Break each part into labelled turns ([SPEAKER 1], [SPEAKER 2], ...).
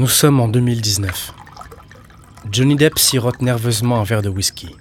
[SPEAKER 1] Nous sommes en 2019. Johnny Depp sirote nerveusement un verre de whisky.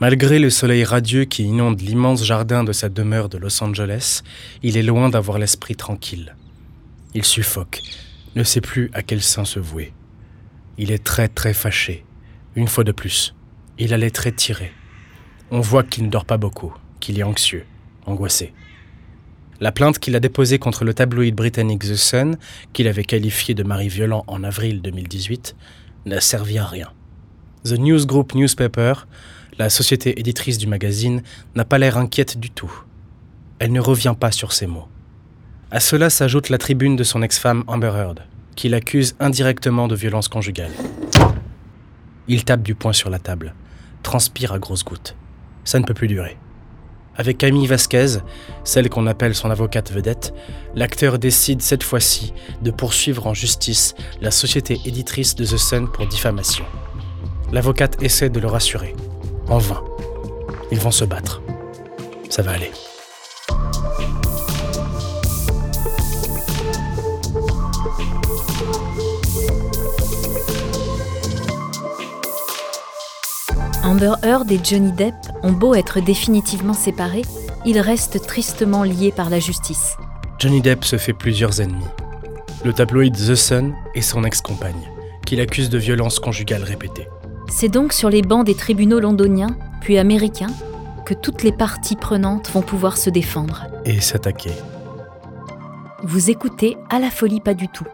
[SPEAKER 1] Malgré le soleil radieux qui inonde l'immense jardin de sa demeure de Los Angeles, il est loin d'avoir l'esprit tranquille. Il suffoque, ne sait plus à quel sein se vouer. Il est très très fâché. Une fois de plus, il a les traits tirés. On voit qu'il ne dort pas beaucoup, qu'il est anxieux, angoissé. La plainte qu'il a déposée contre le tabloïd britannique The Sun, qu'il avait qualifié de mari violent en avril 2018, n'a servi à rien. The News Group Newspaper, la société éditrice du magazine, n'a pas l'air inquiète du tout. Elle ne revient pas sur ses mots. À cela s'ajoute la tribune de son ex-femme Amber Heard, qui l'accuse indirectement de violence conjugale. Il tape du poing sur la table, transpire à grosses gouttes. Ça ne peut plus durer. Avec Camille Vasquez, celle qu'on appelle son avocate vedette, l'acteur décide cette fois-ci de poursuivre en justice la société éditrice de The Sun pour diffamation. L'avocate essaie de le rassurer. En vain. Ils vont se battre. Ça va aller.
[SPEAKER 2] Amber Heard et Johnny Depp ont beau être définitivement séparés, ils restent tristement liés par la justice.
[SPEAKER 1] Johnny Depp se fait plusieurs ennemis. Le tabloïd The Sun et son ex-compagne, qu'il accuse de violences conjugales répétées.
[SPEAKER 2] C'est donc sur les bancs des tribunaux londoniens, puis américains, que toutes les parties prenantes vont pouvoir se défendre.
[SPEAKER 1] Et s'attaquer.
[SPEAKER 2] Vous écoutez À la folie pas du tout.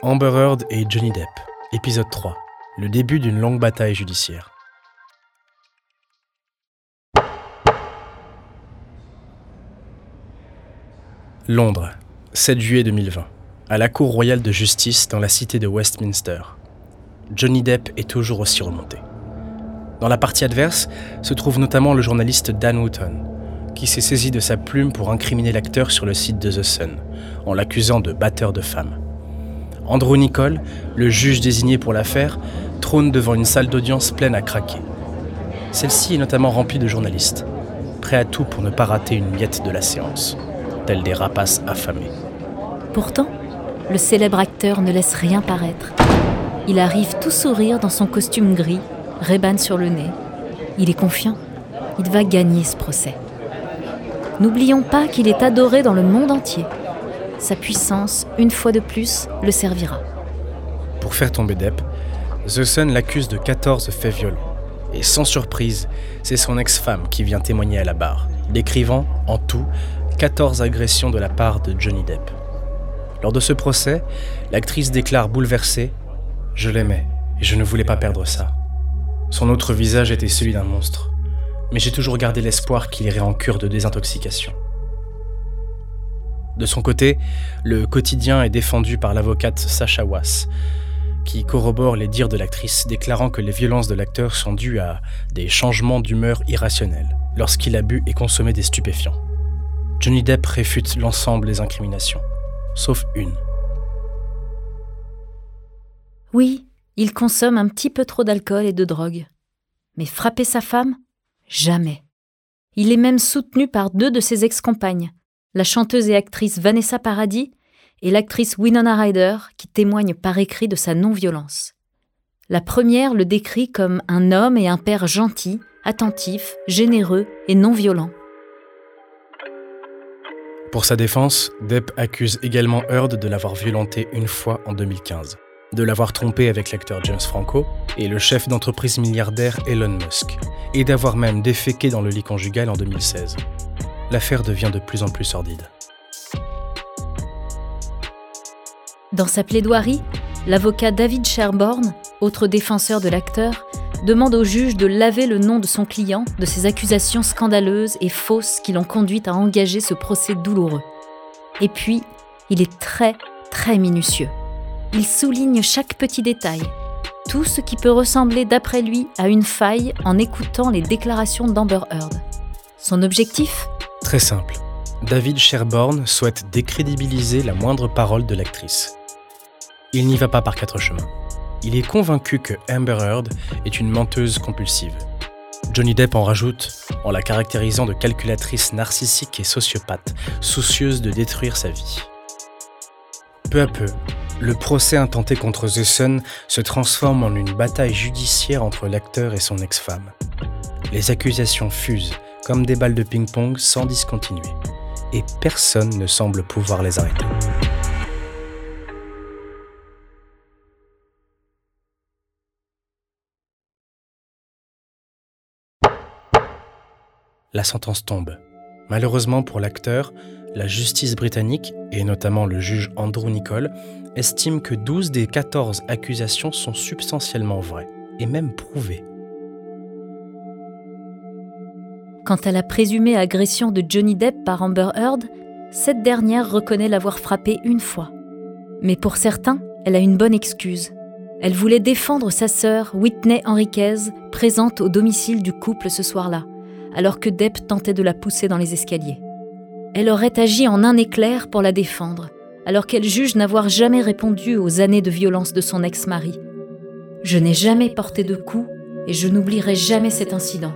[SPEAKER 1] Amber Heard et Johnny Depp, épisode 3. Le début d'une longue bataille judiciaire. Londres, 7 juillet 2020. À la Cour royale de justice dans la cité de Westminster. Johnny Depp est toujours aussi remonté. Dans la partie adverse se trouve notamment le journaliste Dan Wootton, qui s'est saisi de sa plume pour incriminer l'acteur sur le site de The Sun, en l'accusant de batteur de femmes. Andrew Nicole, le juge désigné pour l'affaire, trône devant une salle d'audience pleine à craquer. Celle-ci est notamment remplie de journalistes, prêts à tout pour ne pas rater une miette de la séance tels des rapaces affamés.
[SPEAKER 2] Pourtant, le célèbre acteur ne laisse rien paraître. Il arrive tout sourire dans son costume gris, réban sur le nez. Il est confiant. Il va gagner ce procès. N'oublions pas qu'il est adoré dans le monde entier. Sa puissance, une fois de plus, le servira.
[SPEAKER 1] Pour faire tomber Depp, The Sun l'accuse de 14 faits violents. Et sans surprise, c'est son ex-femme qui vient témoigner à la barre, décrivant, en tout, 14 agressions de la part de Johnny Depp. Lors de ce procès, l'actrice déclare bouleversée Je l'aimais et je ne voulais pas perdre ça. Son autre visage était celui d'un monstre, mais j'ai toujours gardé l'espoir qu'il irait en cure de désintoxication. De son côté, le quotidien est défendu par l'avocate Sacha Wass, qui corrobore les dires de l'actrice, déclarant que les violences de l'acteur sont dues à des changements d'humeur irrationnels lorsqu'il a bu et consommé des stupéfiants. Johnny Depp réfute l'ensemble des incriminations, sauf une.
[SPEAKER 2] Oui, il consomme un petit peu trop d'alcool et de drogue. Mais frapper sa femme? Jamais. Il est même soutenu par deux de ses ex-compagnes, la chanteuse et actrice Vanessa Paradis et l'actrice Winona Ryder, qui témoignent par écrit de sa non-violence. La première le décrit comme un homme et un père gentil, attentif, généreux et non-violent.
[SPEAKER 1] Pour sa défense, Depp accuse également Heard de l'avoir violenté une fois en 2015, de l'avoir trompé avec l'acteur James Franco et le chef d'entreprise milliardaire Elon Musk, et d'avoir même déféqué dans le lit conjugal en 2016. L'affaire devient de plus en plus sordide.
[SPEAKER 2] Dans sa plaidoirie, l'avocat David Sherborne, autre défenseur de l'acteur, demande au juge de laver le nom de son client de ces accusations scandaleuses et fausses qui l'ont conduit à engager ce procès douloureux. Et puis, il est très, très minutieux. Il souligne chaque petit détail, tout ce qui peut ressembler d'après lui à une faille en écoutant les déclarations d'Amber Heard. Son objectif?
[SPEAKER 1] Très simple. David Sherborne souhaite décrédibiliser la moindre parole de l'actrice. Il n'y va pas par quatre chemins il est convaincu que Amber Heard est une menteuse compulsive. Johnny Depp en rajoute en la caractérisant de calculatrice narcissique et sociopathe, soucieuse de détruire sa vie. Peu à peu, Le procès intenté contre The Sun se transforme en une bataille judiciaire entre l'acteur et son ex-femme. Les accusations fusent comme des balles de ping-pong sans discontinuer, et personne ne semble pouvoir les arrêter. La sentence tombe. Malheureusement pour l'acteur, la justice britannique, et notamment le juge Andrew Nicol, estime que 12 des 14 accusations sont substantiellement vraies, et même prouvées.
[SPEAKER 2] Quant à la présumée agression de Johnny Depp par Amber Heard, cette dernière reconnaît l'avoir frappé une fois. Mais pour certains, elle a une bonne excuse. Elle voulait défendre sa sœur, Whitney Henriquez, présente au domicile du couple ce soir-là alors que Depp tentait de la pousser dans les escaliers. Elle aurait agi en un éclair pour la défendre, alors qu'elle juge n'avoir jamais répondu aux années de violence de son ex-mari. Je n'ai jamais porté de coups et je n'oublierai jamais cet incident.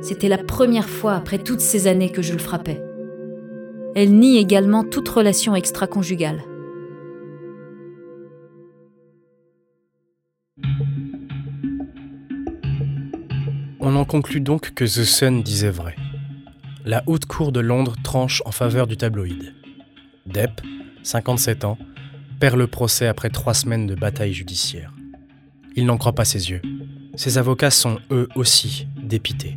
[SPEAKER 2] C'était la première fois après toutes ces années que je le frappais. Elle nie également toute relation extra-conjugale.
[SPEAKER 1] En conclut donc que The Sun disait vrai. La haute cour de Londres tranche en faveur du tabloïd. Depp, 57 ans, perd le procès après trois semaines de bataille judiciaire. Il n'en croit pas ses yeux. Ses avocats sont eux aussi dépités.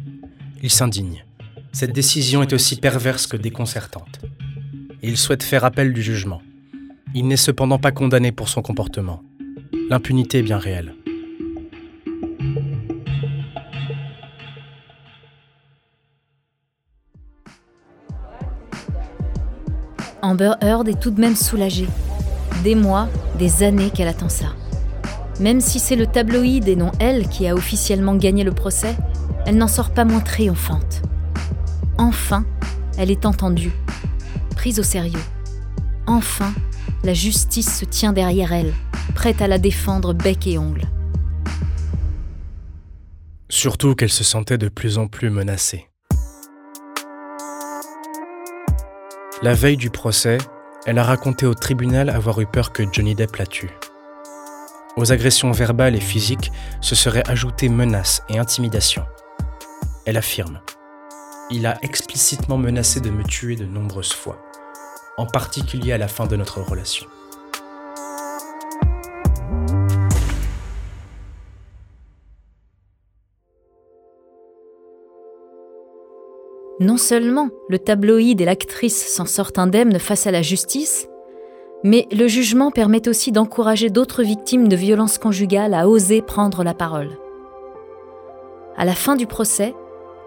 [SPEAKER 1] Ils s'indignent. Cette décision est aussi perverse que déconcertante. Il souhaite faire appel du jugement. Il n'est cependant pas condamné pour son comportement. L'impunité est bien réelle.
[SPEAKER 2] Amber Heard est tout de même soulagée. Des mois, des années qu'elle attend ça. Même si c'est le tabloïd et non elle qui a officiellement gagné le procès, elle n'en sort pas moins triomphante. Enfin, elle est entendue, prise au sérieux. Enfin, la justice se tient derrière elle, prête à la défendre bec et ongle.
[SPEAKER 1] Surtout qu'elle se sentait de plus en plus menacée. La veille du procès, elle a raconté au tribunal avoir eu peur que Johnny Depp la tue. Aux agressions verbales et physiques se seraient ajoutées menaces et intimidations. Elle affirme Il a explicitement menacé de me tuer de nombreuses fois, en particulier à la fin de notre relation.
[SPEAKER 2] Non seulement le tabloïd et l'actrice s'en sortent indemnes face à la justice, mais le jugement permet aussi d'encourager d'autres victimes de violences conjugales à oser prendre la parole. À la fin du procès,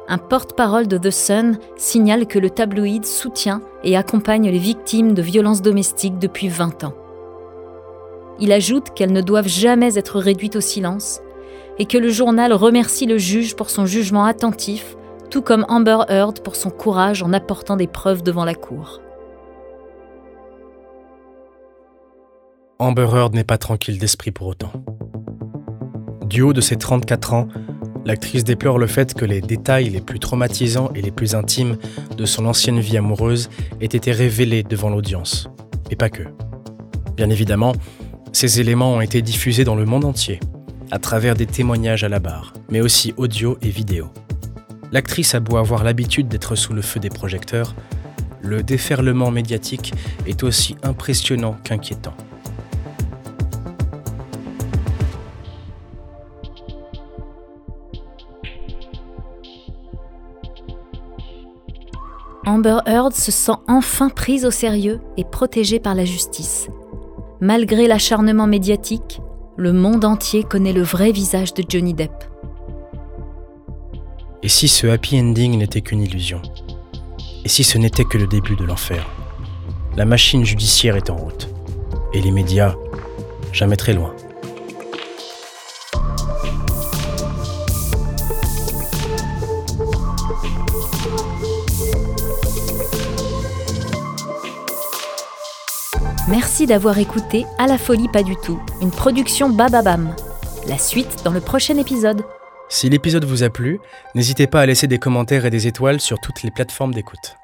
[SPEAKER 2] un porte-parole de The Sun signale que le tabloïd soutient et accompagne les victimes de violences domestiques depuis 20 ans. Il ajoute qu'elles ne doivent jamais être réduites au silence et que le journal remercie le juge pour son jugement attentif tout comme Amber Heard pour son courage en apportant des preuves devant la cour.
[SPEAKER 1] Amber Heard n'est pas tranquille d'esprit pour autant. Du haut de ses 34 ans, l'actrice déplore le fait que les détails les plus traumatisants et les plus intimes de son ancienne vie amoureuse aient été révélés devant l'audience. Et pas que. Bien évidemment, ces éléments ont été diffusés dans le monde entier, à travers des témoignages à la barre, mais aussi audio et vidéo. L'actrice a beau avoir l'habitude d'être sous le feu des projecteurs, le déferlement médiatique est aussi impressionnant qu'inquiétant.
[SPEAKER 2] Amber Heard se sent enfin prise au sérieux et protégée par la justice. Malgré l'acharnement médiatique, le monde entier connaît le vrai visage de Johnny Depp.
[SPEAKER 1] Et si ce happy ending n'était qu'une illusion? Et si ce n'était que le début de l'enfer? La machine judiciaire est en route. Et les médias, jamais très loin.
[SPEAKER 2] Merci d'avoir écouté À la folie pas du tout, une production Bababam. La suite dans le prochain épisode.
[SPEAKER 1] Si l'épisode vous a plu, n'hésitez pas à laisser des commentaires et des étoiles sur toutes les plateformes d'écoute.